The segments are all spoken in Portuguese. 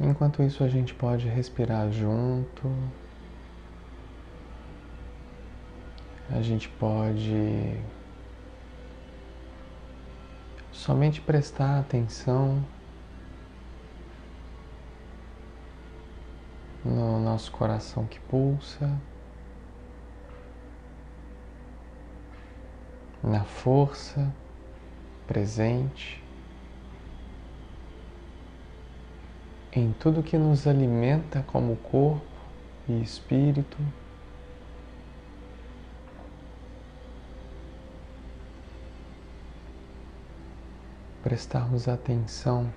Enquanto isso, a gente pode respirar junto. A gente pode somente prestar atenção no nosso coração que pulsa, na força presente. Em tudo que nos alimenta como corpo e espírito. Prestarmos atenção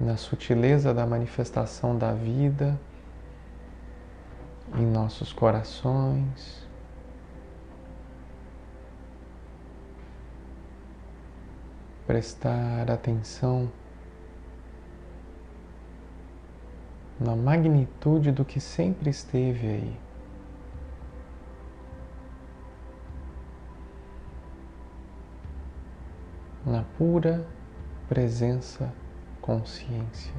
na sutileza da manifestação da vida em nossos corações. Prestar atenção na magnitude do que sempre esteve aí. Na pura presença consciência.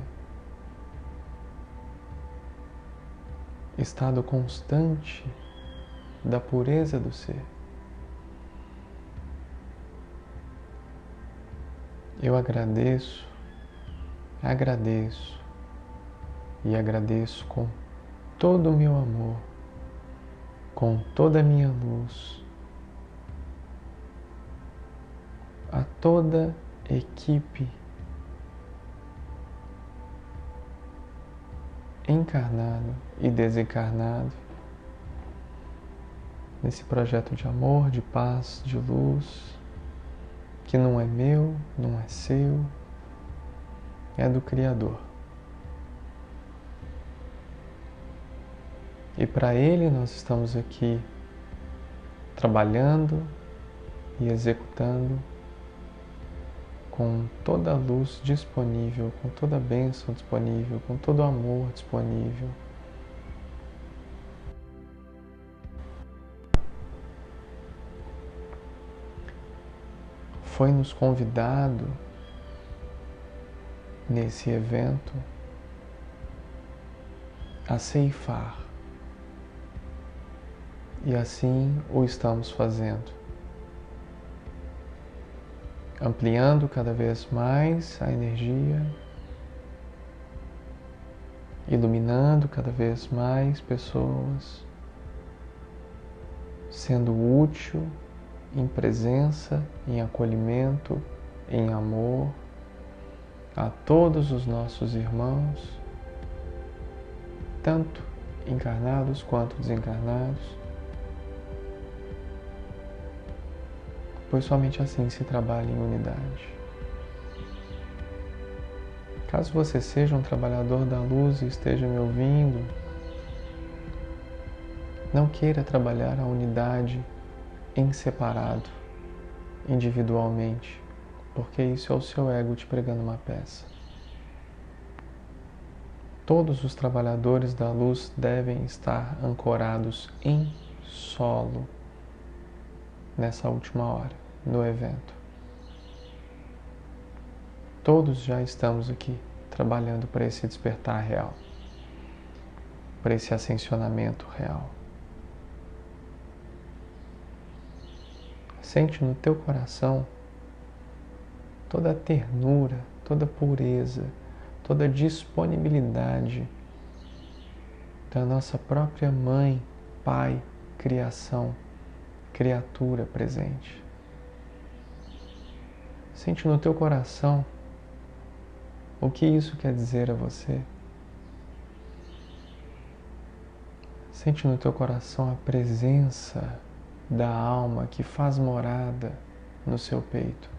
Estado constante da pureza do ser. Eu agradeço, agradeço e agradeço com todo o meu amor, com toda a minha luz, a toda equipe encarnado e desencarnado nesse projeto de amor, de paz, de luz, que não é meu, não é seu, é do Criador. E para Ele nós estamos aqui trabalhando e executando com toda a luz disponível, com toda a bênção disponível, com todo o amor disponível. Foi-nos convidado nesse evento a ceifar e assim o estamos fazendo. Ampliando cada vez mais a energia, iluminando cada vez mais pessoas, sendo útil em presença, em acolhimento, em amor a todos os nossos irmãos, tanto encarnados quanto desencarnados pois somente assim se trabalha em unidade. Caso você seja um trabalhador da luz e esteja me ouvindo, não queira trabalhar a unidade em separado, individualmente, porque isso é o seu ego te pregando uma peça. Todos os trabalhadores da luz devem estar ancorados em solo nessa última hora no evento. Todos já estamos aqui trabalhando para esse despertar real, para esse ascensionamento real. Sente no teu coração toda a ternura, toda a pureza, toda a disponibilidade da nossa própria mãe, pai, criação, criatura presente. Sente no teu coração o que isso quer dizer a você. Sente no teu coração a presença da alma que faz morada no seu peito.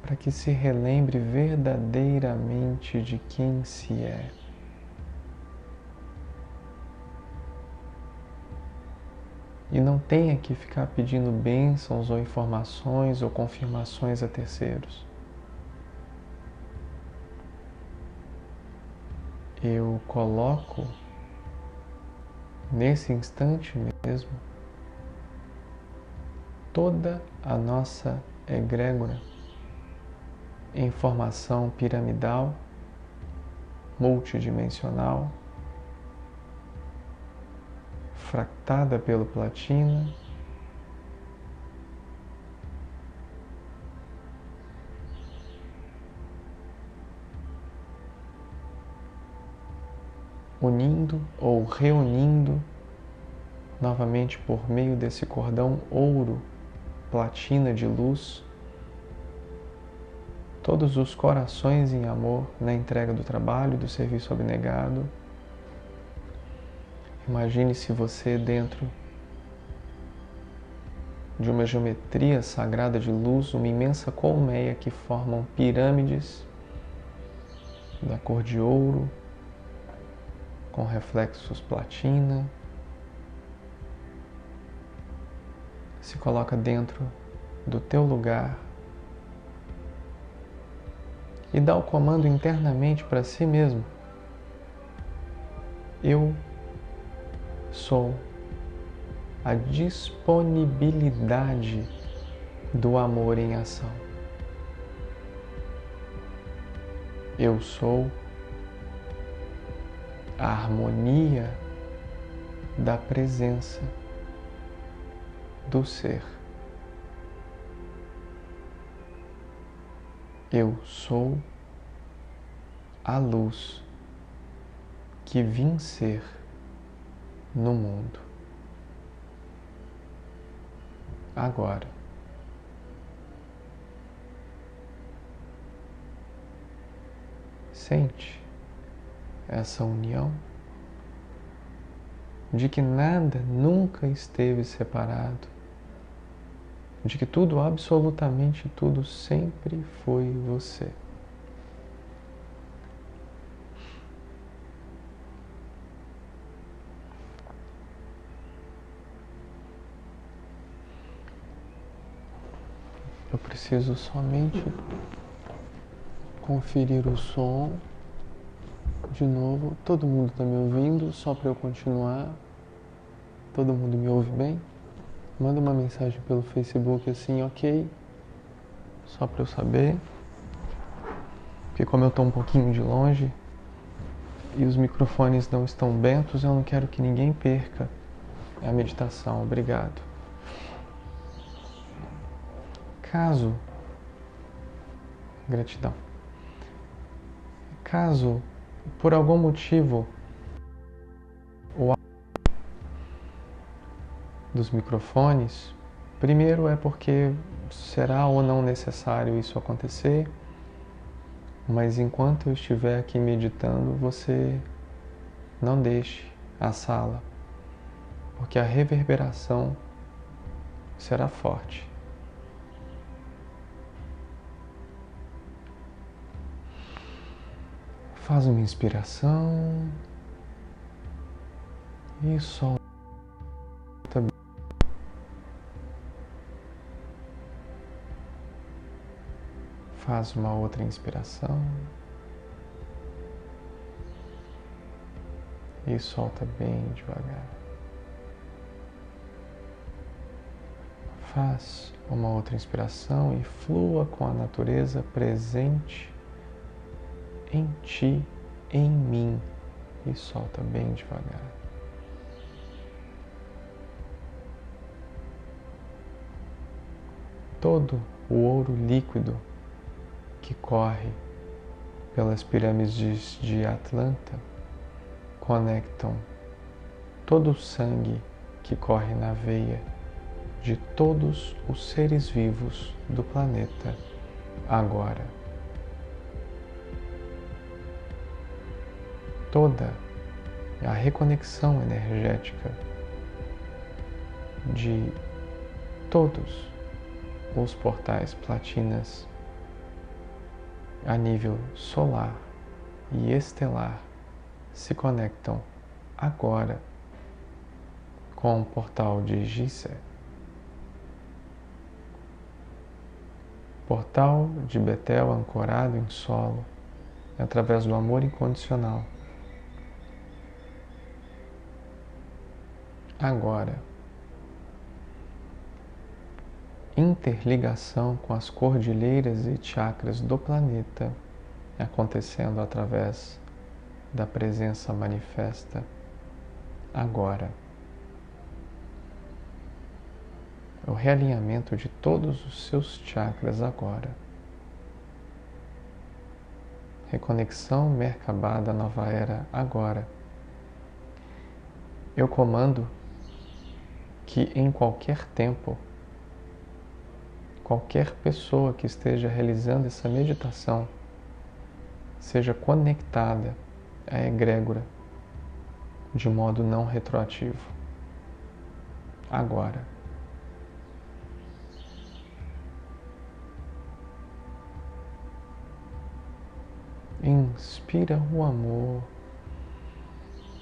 Para que se relembre verdadeiramente de quem se é. E não tenha que ficar pedindo bênçãos ou informações ou confirmações a terceiros. Eu coloco nesse instante mesmo toda a nossa egrégora em formação piramidal, multidimensional, fractada pelo platina. Unindo ou reunindo novamente por meio desse cordão ouro, platina de luz, todos os corações em amor na entrega do trabalho, do serviço abnegado. Imagine se você dentro de uma geometria sagrada de luz, uma imensa colmeia que formam pirâmides da cor de ouro, com reflexos platina, se coloca dentro do teu lugar e dá o comando internamente para si mesmo. Eu sou a disponibilidade do amor em ação. Eu sou a harmonia da presença do ser. Eu sou a luz que vim ser no mundo. Agora. Sente essa união de que nada nunca esteve separado de que tudo, absolutamente tudo, sempre foi você. Eu preciso somente conferir o som de novo. Todo mundo está me ouvindo, só para eu continuar. Todo mundo me ouve bem? Manda uma mensagem pelo Facebook assim, ok? Só para eu saber. Porque como eu estou um pouquinho de longe e os microfones não estão bentos, eu não quero que ninguém perca a meditação. Obrigado. Caso gratidão. Caso por algum motivo dos microfones, primeiro é porque será ou não necessário isso acontecer, mas enquanto eu estiver aqui meditando, você não deixe a sala, porque a reverberação será forte. Faz uma inspiração e solta. Faz uma outra inspiração. E solta bem devagar. Faz uma outra inspiração e flua com a natureza presente em ti, em mim. E solta bem devagar. Todo o ouro líquido que corre pelas pirâmides de Atlanta conectam todo o sangue que corre na veia de todos os seres vivos do planeta agora. Toda a reconexão energética de todos os portais platinas a nível solar e estelar se conectam agora com o portal de Gizé. Portal de Betel ancorado em solo através do amor incondicional. Agora, interligação com as cordilheiras e chakras do planeta acontecendo através da presença manifesta agora. O realinhamento de todos os seus chakras agora. Reconexão Merkabah da nova era agora. Eu comando que em qualquer tempo, qualquer pessoa que esteja realizando essa meditação seja conectada à egrégora de modo não retroativo. Agora. Inspira o amor,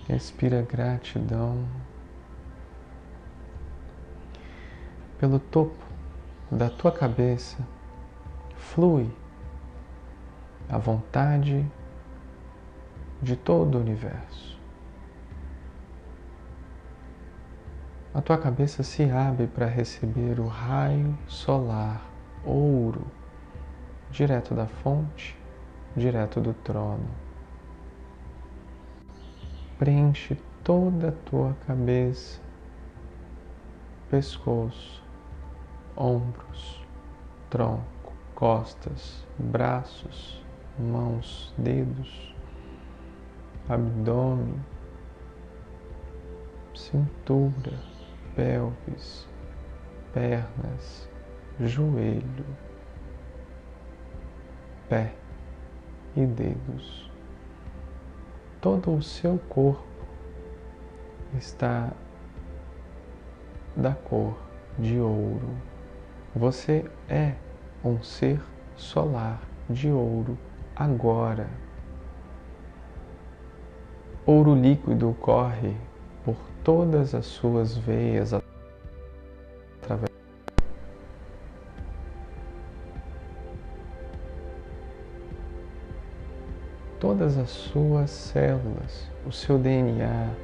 expira gratidão. Pelo topo da tua cabeça flui a vontade de todo o universo. A tua cabeça se abre para receber o raio solar ouro direto da fonte, direto do trono. Preenche toda a tua cabeça, pescoço, ombros, tronco, costas, braços, mãos, dedos, abdômen, cintura, pelvis, pernas, joelho, pé e dedos. Todo o seu corpo está da cor de ouro. Você é um ser solar de ouro agora. Ouro líquido corre por todas as suas veias através todas as suas células, o seu DNA,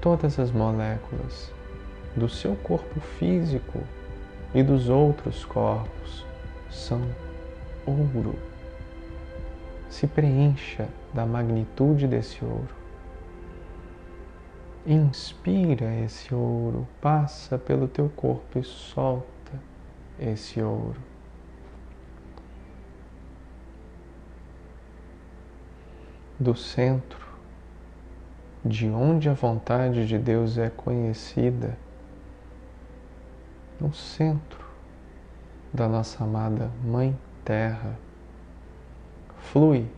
todas as moléculas do seu corpo físico e dos outros corpos são ouro se preencha da magnitude desse ouro. Inspira esse ouro, passa pelo teu corpo e solta esse ouro. Do centro, de onde a vontade de Deus é conhecida, no centro da nossa amada Mãe Terra, flui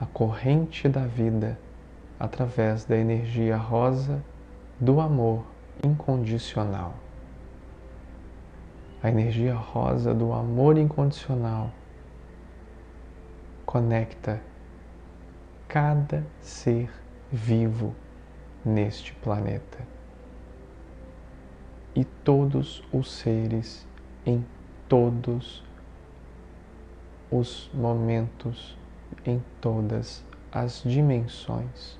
a corrente da vida através da energia rosa do amor incondicional. A energia rosa do amor incondicional conecta cada ser vivo neste planeta e todos os seres em todos os momentos em todas as dimensões.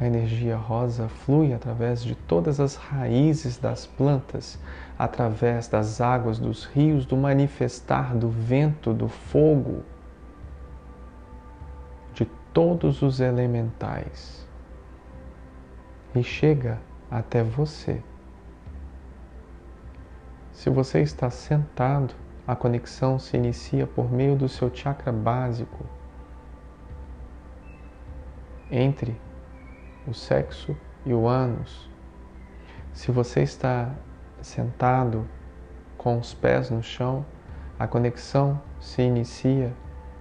A energia rosa flui através de todas as raízes das plantas, através das águas dos rios, do manifestar do vento, do fogo, de todos os elementais. E chega até você. Se você está sentado a conexão se inicia por meio do seu chakra básico entre o sexo e o ânus. Se você está sentado com os pés no chão, a conexão se inicia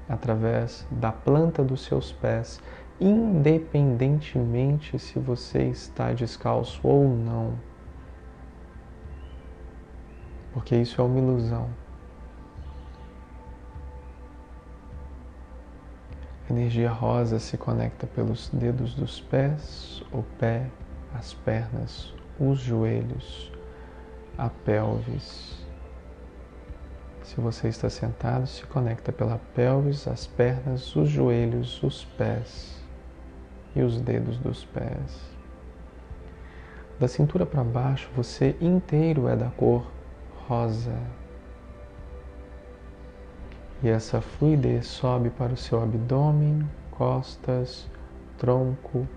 através da planta dos seus pés, independentemente se você está descalço ou não. Porque isso é uma ilusão. energia rosa se conecta pelos dedos dos pés, o pé, as pernas, os joelhos, a pelvis. Se você está sentado, se conecta pela pelvis, as pernas, os joelhos, os pés e os dedos dos pés. Da cintura para baixo, você inteiro é da cor rosa. E essa fluidez sobe para o seu abdômen, costas, tronco,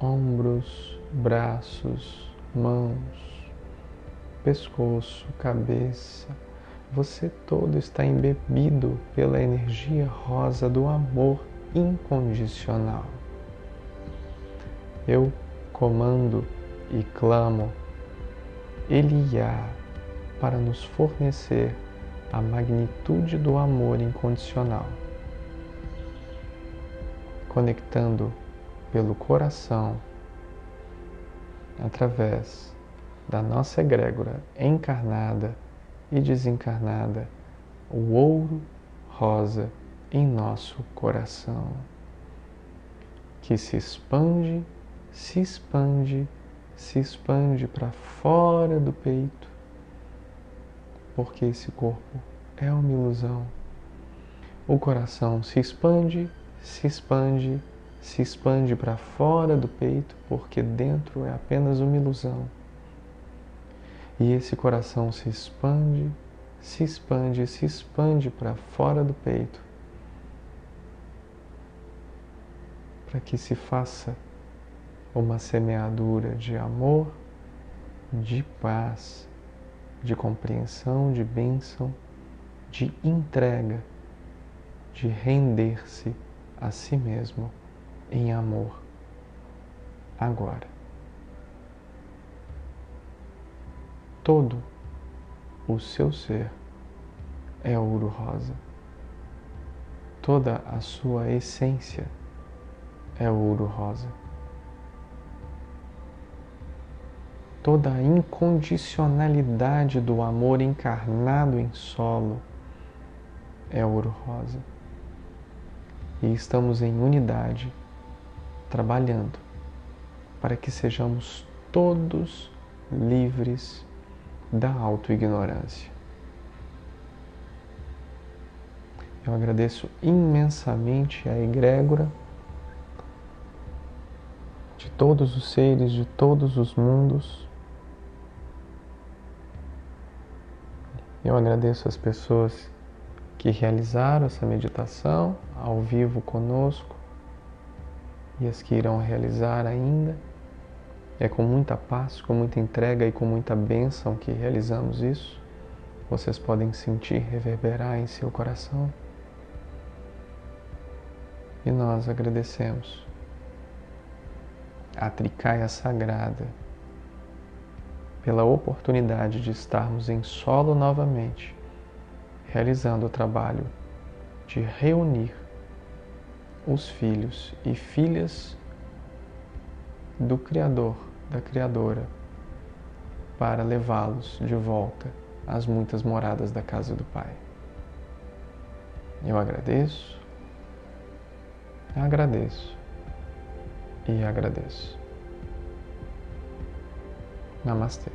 ombros, braços, mãos, pescoço, cabeça. Você todo está embebido pela energia rosa do amor incondicional. Eu comando e clamo Eliá para nos fornecer a magnitude do amor incondicional, conectando pelo coração através da nossa egrégora encarnada e desencarnada, o ouro rosa em nosso coração, que se expande, se expande, se expande para fora do peito, porque esse corpo é uma ilusão. O coração se expande, se expande, se expande para fora do peito, porque dentro é apenas uma ilusão. E esse coração se expande, se expande, se expande para fora do peito, para que se faça uma semeadura de amor, de paz, de compreensão, de bênção, de entrega, de render-se a si mesmo em amor agora. Todo o seu ser é ouro rosa. Toda a sua essência é ouro rosa. toda a incondicionalidade do amor encarnado em solo é ouro rosa. E estamos em unidade, trabalhando para que sejamos todos livres da autoignorância. Eu agradeço imensamente a egrégora todos os seres, de todos os mundos Eu agradeço as pessoas que realizaram essa meditação ao vivo conosco e as que irão realizar ainda. É com muita paz, com muita entrega e com muita bênção que realizamos isso. Vocês podem sentir reverberar em seu coração. E nós agradecemos a Tricaia Sagrada pela oportunidade de estarmos em solo novamente, realizando o trabalho de reunir os filhos e filhas do Criador, da Criadora, para levá-los de volta às muitas moradas da casa do Pai. Eu agradeço, agradeço e agradeço. Namastê.